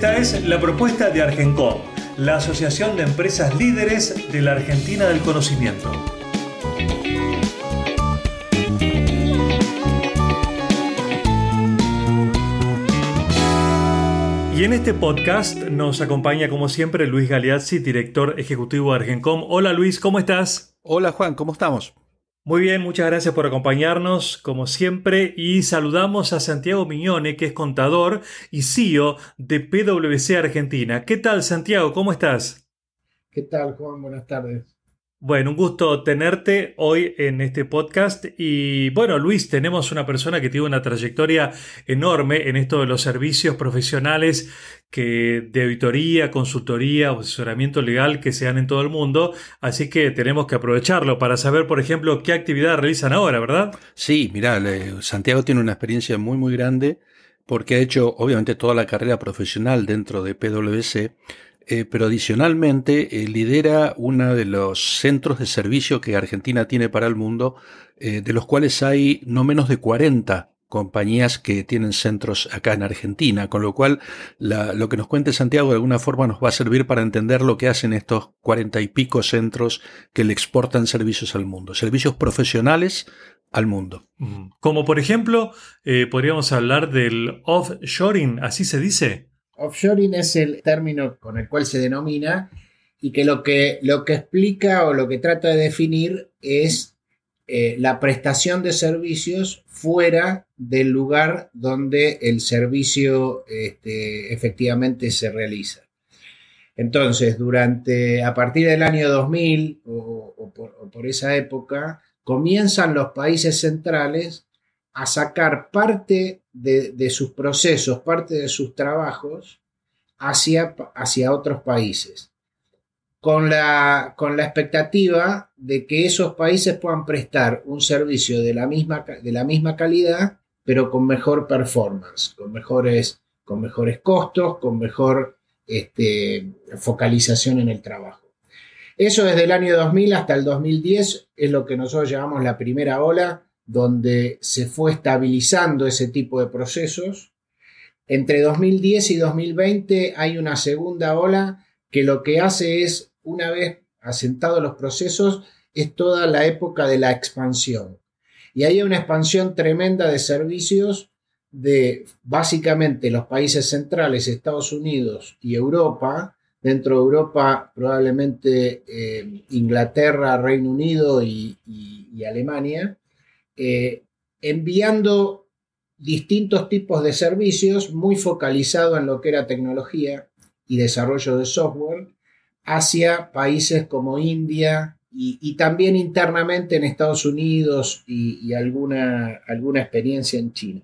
Esta es la propuesta de Argencom, la Asociación de Empresas Líderes de la Argentina del Conocimiento. Y en este podcast nos acompaña como siempre Luis Galeazzi, director ejecutivo de Argencom. Hola Luis, ¿cómo estás? Hola Juan, ¿cómo estamos? Muy bien, muchas gracias por acompañarnos como siempre y saludamos a Santiago Miñone, que es contador y CEO de PwC Argentina. ¿Qué tal Santiago? ¿Cómo estás? ¿Qué tal Juan? Buenas tardes. Bueno, un gusto tenerte hoy en este podcast. Y bueno, Luis, tenemos una persona que tiene una trayectoria enorme en esto de los servicios profesionales que de auditoría, consultoría asesoramiento legal que se dan en todo el mundo. Así que tenemos que aprovecharlo para saber, por ejemplo, qué actividad realizan ahora, ¿verdad? Sí, mira, Santiago tiene una experiencia muy, muy grande porque ha hecho, obviamente, toda la carrera profesional dentro de PwC eh, pero adicionalmente eh, lidera uno de los centros de servicio que Argentina tiene para el mundo, eh, de los cuales hay no menos de 40 compañías que tienen centros acá en Argentina, con lo cual lo que nos cuente Santiago de alguna forma nos va a servir para entender lo que hacen estos cuarenta y pico centros que le exportan servicios al mundo, servicios profesionales al mundo. Como por ejemplo, podríamos hablar del offshoring, así se dice. Offshoring es el término con el cual se denomina y que lo que, lo que explica o lo que trata de definir es eh, la prestación de servicios fuera del lugar donde el servicio este, efectivamente se realiza. Entonces, durante, a partir del año 2000 o por esa época, comienzan los países centrales a sacar parte de, sus procesos, parte de sus trabajos hacia, hacia otros países, con la, con la, expectativa de que esos países puedan prestar un servicio de la misma, de la misma calidad, pero con mejor performance, con mejores, con mejores costos, con mejor este, focalización en el trabajo. Eso desde el año 2000 hasta el 2010 es lo que nosotros llamamos la primera ola donde se fue estabilizando ese tipo de procesos. Entre 2010 y 2020 hay una segunda ola que lo que hace es, una vez asentados los procesos, es toda la época de la expansión. Y hay una expansión tremenda de servicios de básicamente los países centrales, Estados Unidos y Europa. Dentro de Europa probablemente eh, Inglaterra, Reino Unido y Alemania eh, enviando distintos tipos de servicios muy focalizado en lo que era tecnología y desarrollo de software hacia países como India y, también internamente en Estados Unidos y, alguna, alguna experiencia en China.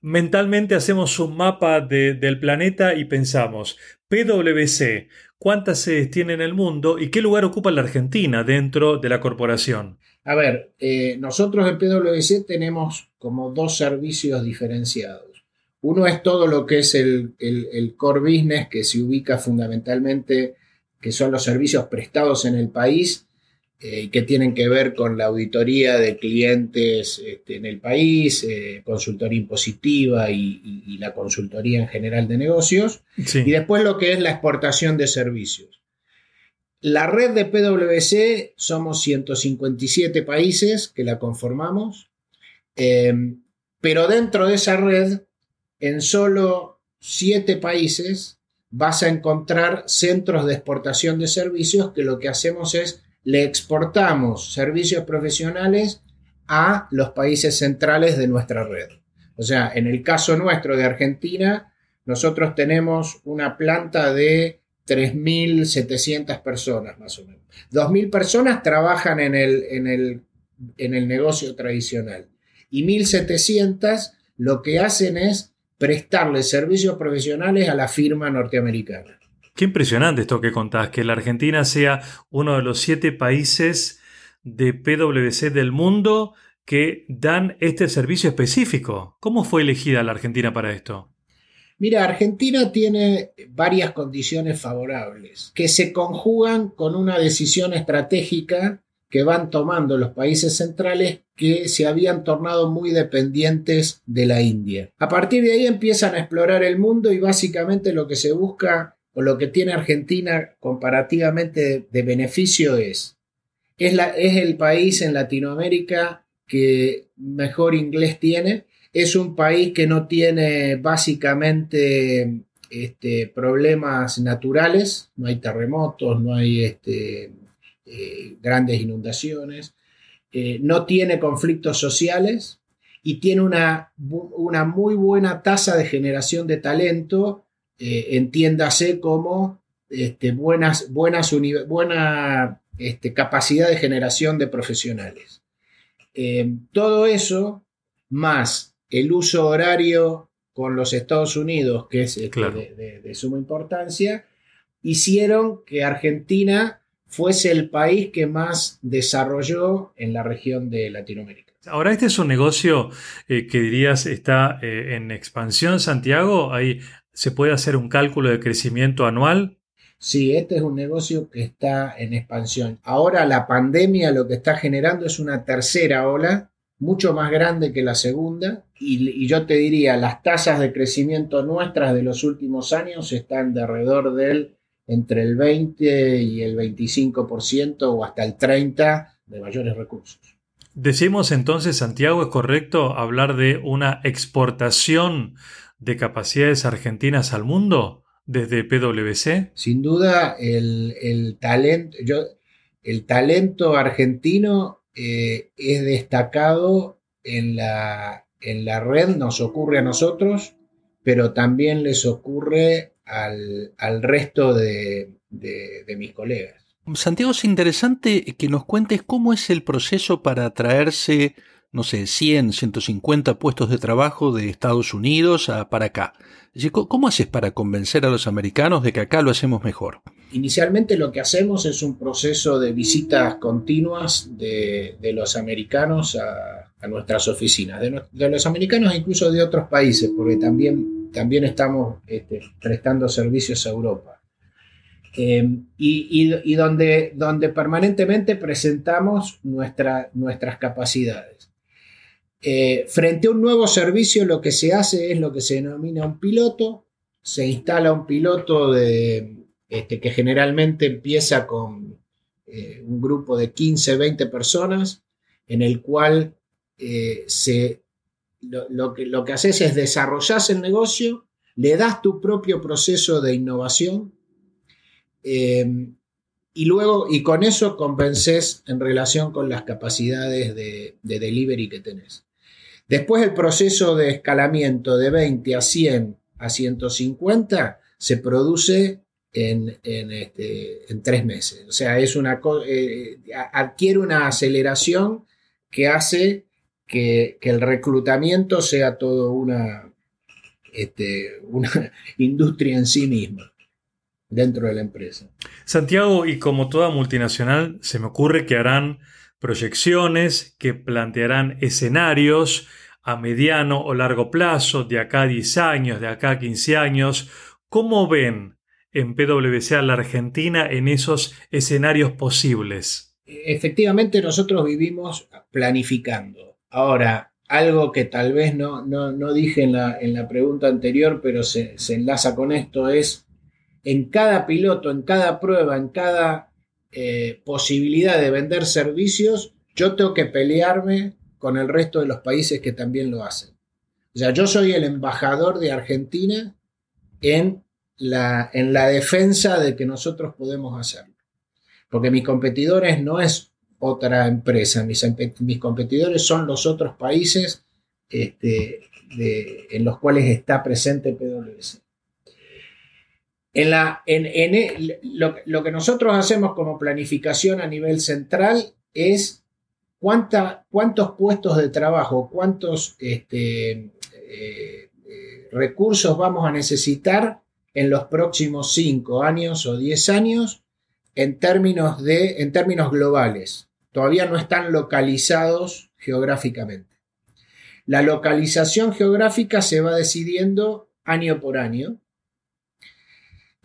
Mentalmente hacemos un mapa del planeta y pensamos, PwC, ¿cuántas sedes tiene en el mundo y qué lugar ocupa la Argentina dentro de la corporación? A ver, eh, nosotros en PwC tenemos como dos servicios diferenciados. Uno es todo lo que es el, core business, que se ubica fundamentalmente, que son los servicios prestados en el país, eh, que tienen que ver con la auditoría de clientes este, en el país, eh, consultoría impositiva y, la consultoría en general de negocios. Y después lo que es la exportación de servicios. La red de PwC somos 157 países que la conformamos, em, pero dentro de esa red, en solo 7 países, vas a encontrar centros de exportación de servicios que lo que hacemos es le exportamos servicios profesionales a los países centrales de nuestra red. O sea, en el caso nuestro de Argentina, nosotros tenemos una planta de 3.700 personas más o menos. 2.000 personas trabajan en el, en, el, en el negocio tradicional y 1.700 lo que hacen es prestarle servicios profesionales a la firma norteamericana. Qué impresionante esto que contás, que la Argentina sea uno de los siete países de PwC del mundo que dan este servicio específico. ¿Cómo fue elegida la Argentina para esto? Mira, Argentina tiene varias condiciones favorables que se conjugan con una decisión estratégica que van tomando los países centrales que se habían tornado muy dependientes de la India. A partir de ahí empiezan a explorar el mundo y básicamente lo que se busca o lo que tiene Argentina comparativamente de, beneficio es, es, el país en Latinoamérica que mejor inglés tiene, es un país que no tiene básicamente este, problemas naturales, no hay terremotos, no hay este, eh, grandes inundaciones, eh, no tiene conflictos sociales y tiene una, una muy buena tasa de generación de talento, eh, entiéndase como este, buenas, buenas buena este, capacidad de generación de profesionales. todo eso, más el uso horario con los Estados Unidos, que es este, de, suma importancia, hicieron que Argentina fuese el país que más desarrolló en la región de Latinoamérica. Ahora, este es un negocio eh, que dirías está eh, en expansión, Santiago. Ahí se puede hacer un cálculo de crecimiento anual. Sí, este es un negocio que está en expansión. Ahora la pandemia lo que está generando es una tercera ola, mucho más grande que la segunda, y, y yo te diría, las tasas de crecimiento nuestras de los últimos años están de alrededor del entre el 20 y el 25% o hasta el 30% de mayores recursos. Decimos entonces, Santiago, ¿es correcto hablar de una exportación de capacidades argentinas al mundo desde PwC? Sin duda, el, talento, yo, el talento argentino eh, es destacado en la, en la red, nos ocurre a nosotros, pero también les ocurre al, resto de, mis colegas. Santiago, es interesante que nos cuentes cómo es el proceso para traerse, no sé, 100, 150 puestos de trabajo de Estados Unidos a, para acá. ¿Cómo haces para convencer a los americanos de que acá lo hacemos mejor? Inicialmente lo que hacemos es un proceso de visitas continuas de, los americanos a, nuestras oficinas, de, los americanos e incluso de otros países, porque también también estamos este, prestando servicios a Europa. Eh, y, donde, donde, permanentemente presentamos nuestras capacidades. Eh, frente a un nuevo servicio lo que se hace es lo que se denomina un piloto, se instala un piloto de, este, que generalmente empieza con eh, un grupo de 15, 20 personas, en el cual se lo, que, lo que haces es desarrollar el negocio, le das tu propio proceso de innovación eh, y luego, y con eso convences en relación con las capacidades de, delivery que tenés. Después el proceso de escalamiento de 20 a 100 a 150 se produce en, este, en tres meses. O sea, es una, eh, adquiere una aceleración que hace que, el reclutamiento sea todo una, este, una industria en sí misma dentro de la empresa. Santiago, y como toda multinacional, se me ocurre que harán proyecciones, que plantearán escenarios a mediano o largo plazo, de acá a 10 años, de acá a 15 años. ¿Cómo ven en PwC a la Argentina en esos escenarios posibles? Efectivamente, nosotros vivimos planificando. Ahora, algo que tal vez no, no, dije en la, en la, pregunta anterior, pero se, enlaza con esto, es en cada piloto, en cada prueba, en cada eh, posibilidad de vender servicios, yo tengo que pelearme con el resto de los países que también lo hacen. O sea, yo soy el embajador de Argentina en la, en la defensa de que nosotros podemos hacerlo. Porque mis competidores no es otra empresa. Mis, mis competidores son los otros países este, en los cuales está presente PwC. En en lo, que nosotros hacemos como planificación a nivel central es cuántos puestos de trabajo, cuántos este, eh, recursos vamos a necesitar en los próximos 5 años o 10 años de, en términos globales. Todavía no están localizados geográficamente. La localización geográfica se va decidiendo año por año.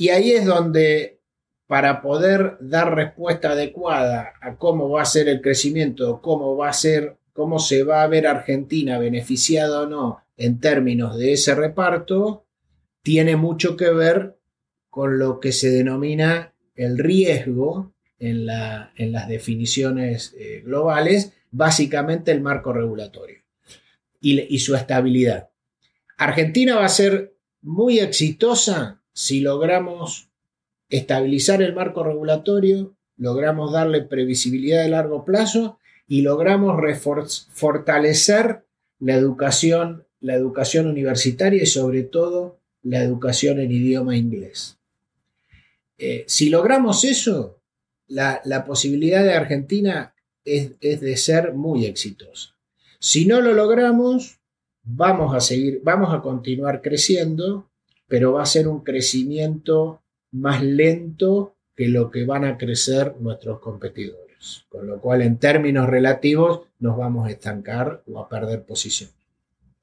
Y ahí es donde, para poder dar respuesta adecuada a cómo va a ser el crecimiento, cómo va a ser, cómo se va a ver Argentina beneficiada o no en términos de ese reparto, tiene mucho que ver con lo que se denomina el riesgo en, las definiciones eh, globales, básicamente el marco regulatorio y, su estabilidad. Argentina va a ser muy exitosa si logramos estabilizar el marco regulatorio, logramos darle previsibilidad de largo plazo y logramos fortalecer la educación, la educación universitaria y sobre todo la educación en idioma inglés. Eh, si logramos eso, la, posibilidad de Argentina es, de ser muy exitosa. Si no lo logramos, vamos a seguir, vamos a continuar creciendo, pero va a ser un crecimiento más lento que lo que van a crecer nuestros competidores. Con lo cual, en términos relativos, nos vamos a estancar o a perder posición.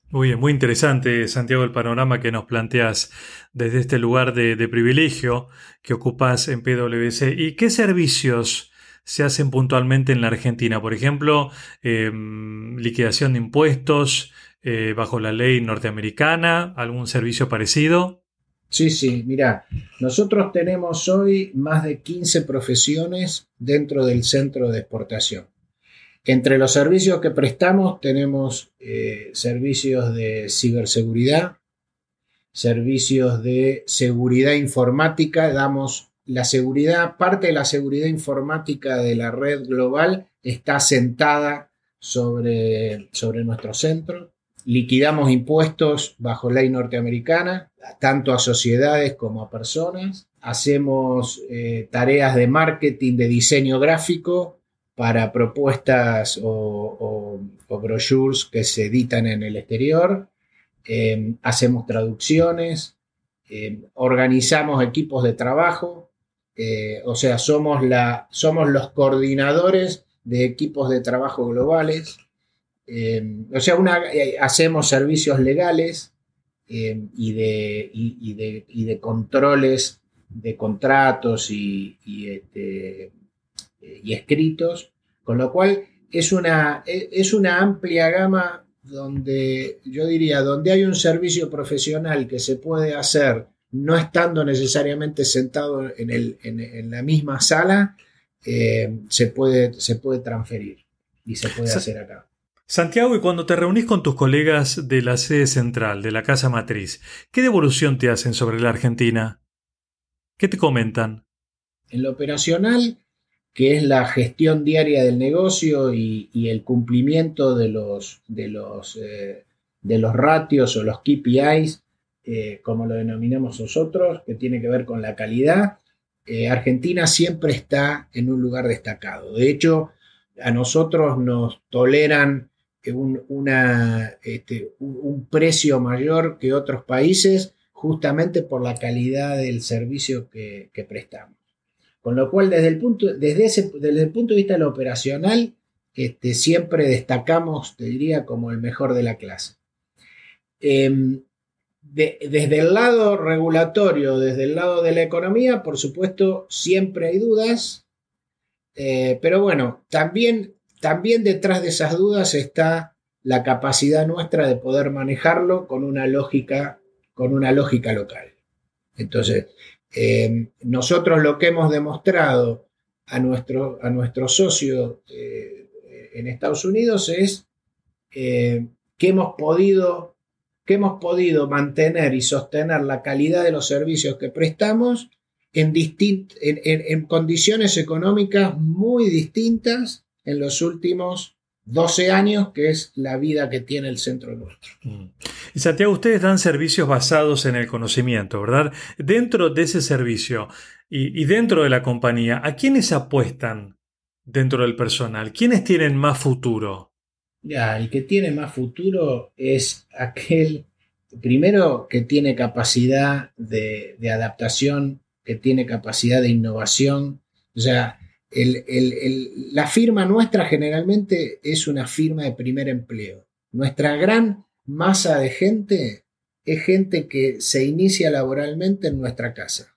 Muy bien, muy interesante, Santiago, el panorama que nos planteas desde este lugar de, privilegio que ocupas en PwC. ¿Y qué servicios se hacen puntualmente en la Argentina? Por ejemplo, em, liquidación de impuestos eh, bajo la ley norteamericana, algún servicio parecido. Sí, sí, mira, nosotros tenemos hoy más de 15 profesiones dentro del centro de exportación. Entre los servicios que prestamos tenemos eh, servicios de ciberseguridad, servicios de seguridad informática, damos la seguridad, parte de la seguridad informática de la red global está sentada sobre, sobre nuestro centro. Liquidamos impuestos bajo ley norteamericana, tanto a sociedades como a personas. Hacemos eh, tareas de marketing, de diseño gráfico, para propuestas o, brochures que se editan en el exterior. Em, hacemos traducciones, em, organizamos equipos de trabajo, eh, o sea, somos, la, somos los coordinadores de equipos de trabajo globales. Em, o sea, una, eh, hacemos servicios legales y de, y, de, controles de contratos y, este, eh, y escritos, con lo cual es una, e, es una amplia gama donde yo diría, donde hay un servicio profesional que se puede hacer no estando necesariamente sentado en, el, en, la misma sala, eh, se, puede, se puede transferir y se puede hacer acá. Santiago, y cuando te reunís con tus colegas de la sede central, de la casa matriz, ¿qué devolución te hacen sobre la Argentina? ¿Qué te comentan? En lo operacional, que es la gestión diaria del negocio y, el cumplimiento de los, de, los, eh, de los ratios o los KPIs, eh, como lo denominamos nosotros, que tiene que ver con la calidad. Eh, Argentina siempre está en un lugar destacado. De hecho, a nosotros nos toleran este, un precio mayor que otros países justamente por la calidad del servicio que prestamos. Con lo cual, desde el punto, desde ese, desde el punto de vista de lo operacional, este, siempre destacamos, te diría, como el mejor de la clase. Em, desde el lado regulatorio, desde el lado de la economía, por supuesto, siempre hay dudas, eh, pero bueno, también, también detrás de esas dudas está la capacidad nuestra de poder manejarlo con una lógica, con una lógica local. Entonces, eh, nosotros lo que hemos demostrado a nuestro, a socio eh, en Estados Unidos es eh, que, hemos podido, que hemos podido mantener y sostener la calidad de los servicios que prestamos en, en condiciones económicas muy distintas en los últimos 12 años, que es la vida que tiene el centro nuestro. Mm. Y Santiago, ustedes dan servicios basados en el conocimiento, ¿verdad? Dentro de ese servicio y, dentro de la compañía, ¿a quiénes apuestan dentro del personal? ¿Quiénes tienen más futuro? Ya, el que tiene más futuro es aquel, primero que tiene capacidad de, adaptación, que tiene capacidad de innovación. O sea, la firma nuestra generalmente es una firma de primer empleo. Nuestra gran masa de gente es gente que se inicia laboralmente en nuestra casa,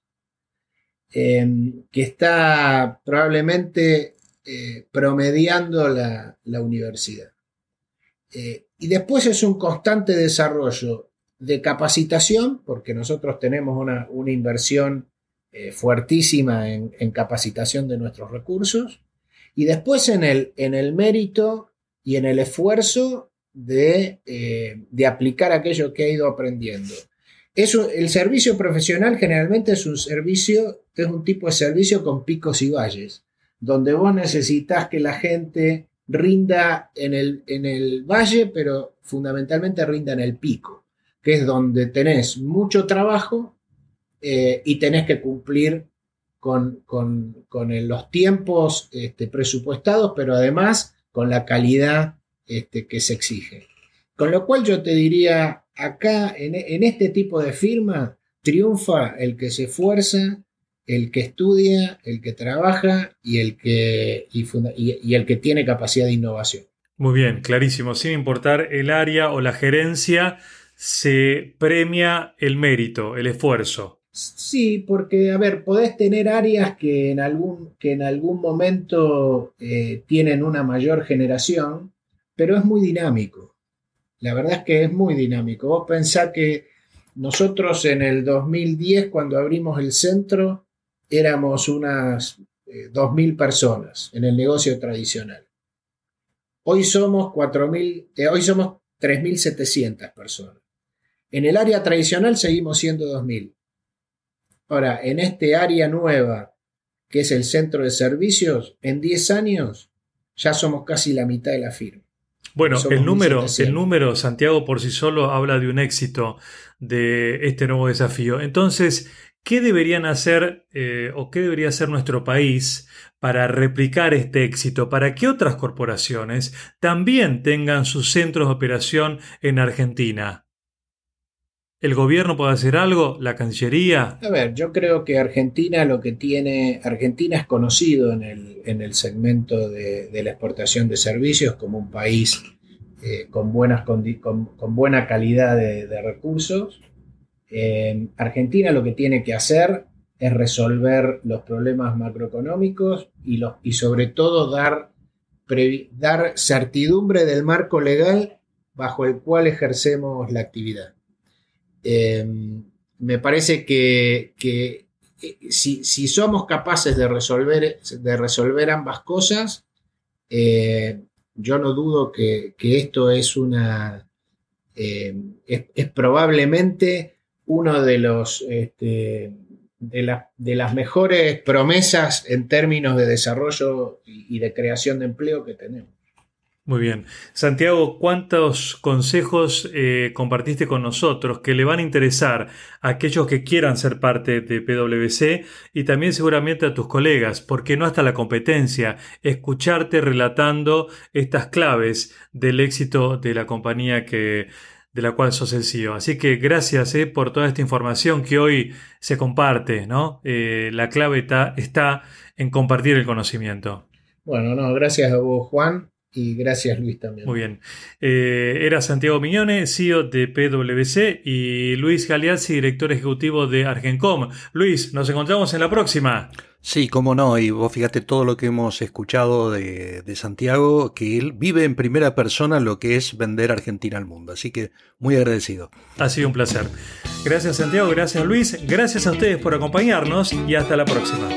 em, que está probablemente eh, promediando la, universidad. Eh, y después es un constante desarrollo de capacitación, porque nosotros tenemos una, inversión eh, fuertísima en, capacitación de nuestros recursos, y después en el, en el mérito y en el esfuerzo de, de aplicar aquello que ha ido aprendiendo. Eso, el servicio profesional generalmente es un servicio, es un tipo de servicio con picos y valles donde vos necesitas que la gente rinda en el, en el valle, pero fundamentalmente rinda en el pico, que es donde tenés mucho trabajo eh, y tenés que cumplir con, los tiempos este, presupuestados, pero además con la calidad este, que se exige. Con lo cual yo te diría, acá en, en este tipo de firma triunfa el que se esfuerza, el que estudia, el que trabaja y el que, y, el que tiene capacidad de innovación. Muy bien, clarísimo. Sin importar el área o la gerencia, se premia el mérito, el esfuerzo. Sí, porque, a ver, podés tener áreas que en algún, que en algún momento eh, tienen una mayor generación, pero es muy dinámico. La verdad es que es muy dinámico. Vos pensás que nosotros en el 2010, cuando abrimos el centro, éramos unas 2.000 eh, personas en el negocio tradicional. Hoy somos 4.000, eh, hoy somos 3.700 personas. En el área tradicional seguimos siendo 2.000. Ahora, en este área nueva, que es el centro de servicios, en 10 años ya somos casi la mitad de la firma. Bueno, el número, el número, Santiago, por sí solo habla de un éxito de este nuevo desafío. Entonces, ¿Qué deberían hacer eh, o qué debería hacer nuestro país para replicar este éxito, para que otras corporaciones también tengan sus centros de operación en Argentina? ¿El gobierno puede hacer algo? ¿La Cancillería? A ver, yo creo que Argentina lo que tiene, Argentina es conocido en el, segmento de, la exportación de servicios como un país eh, con, buenas, con, buena calidad de recursos Argentina lo que tiene que hacer es resolver los problemas macroeconómicos y, los, y sobre todo dar, dar certidumbre del marco legal bajo el cual ejercemos la actividad. Em, me parece que, eh, si, somos capaces de resolver, de resolver ambas cosas, eh, yo no dudo que, esto es una... Em, es, probablemente uno de los este, de, de, las mejores promesas en términos de desarrollo y, de creación de empleo que tenemos. Muy bien. Santiago, ¿cuántos consejos eh, compartiste con nosotros que le van a interesar a aquellos que quieran ser parte de PwC y también seguramente a tus colegas? porque no hasta la competencia? Escucharte relatando estas claves del éxito de la compañía que de la cual sos el CEO. Así que gracias eh, por toda esta información que hoy se comparte, ¿no? Eh, la clave está, está en compartir el conocimiento. Bueno, no, gracias a vos, Juan. Y gracias Luis también. Muy bien. Eh, era Santiago Miñone, CEO de PwC, y Luis Galeazzi, director ejecutivo de Argencom. Luis, nos encontramos en la próxima. Sí, cómo no, y vos fíjate todo lo que hemos escuchado de, Santiago, que él vive en primera persona lo que es vender Argentina al mundo, así que muy agradecido. Ha sido un placer. Gracias Santiago, gracias Luis, gracias a ustedes por acompañarnos y hasta la próxima.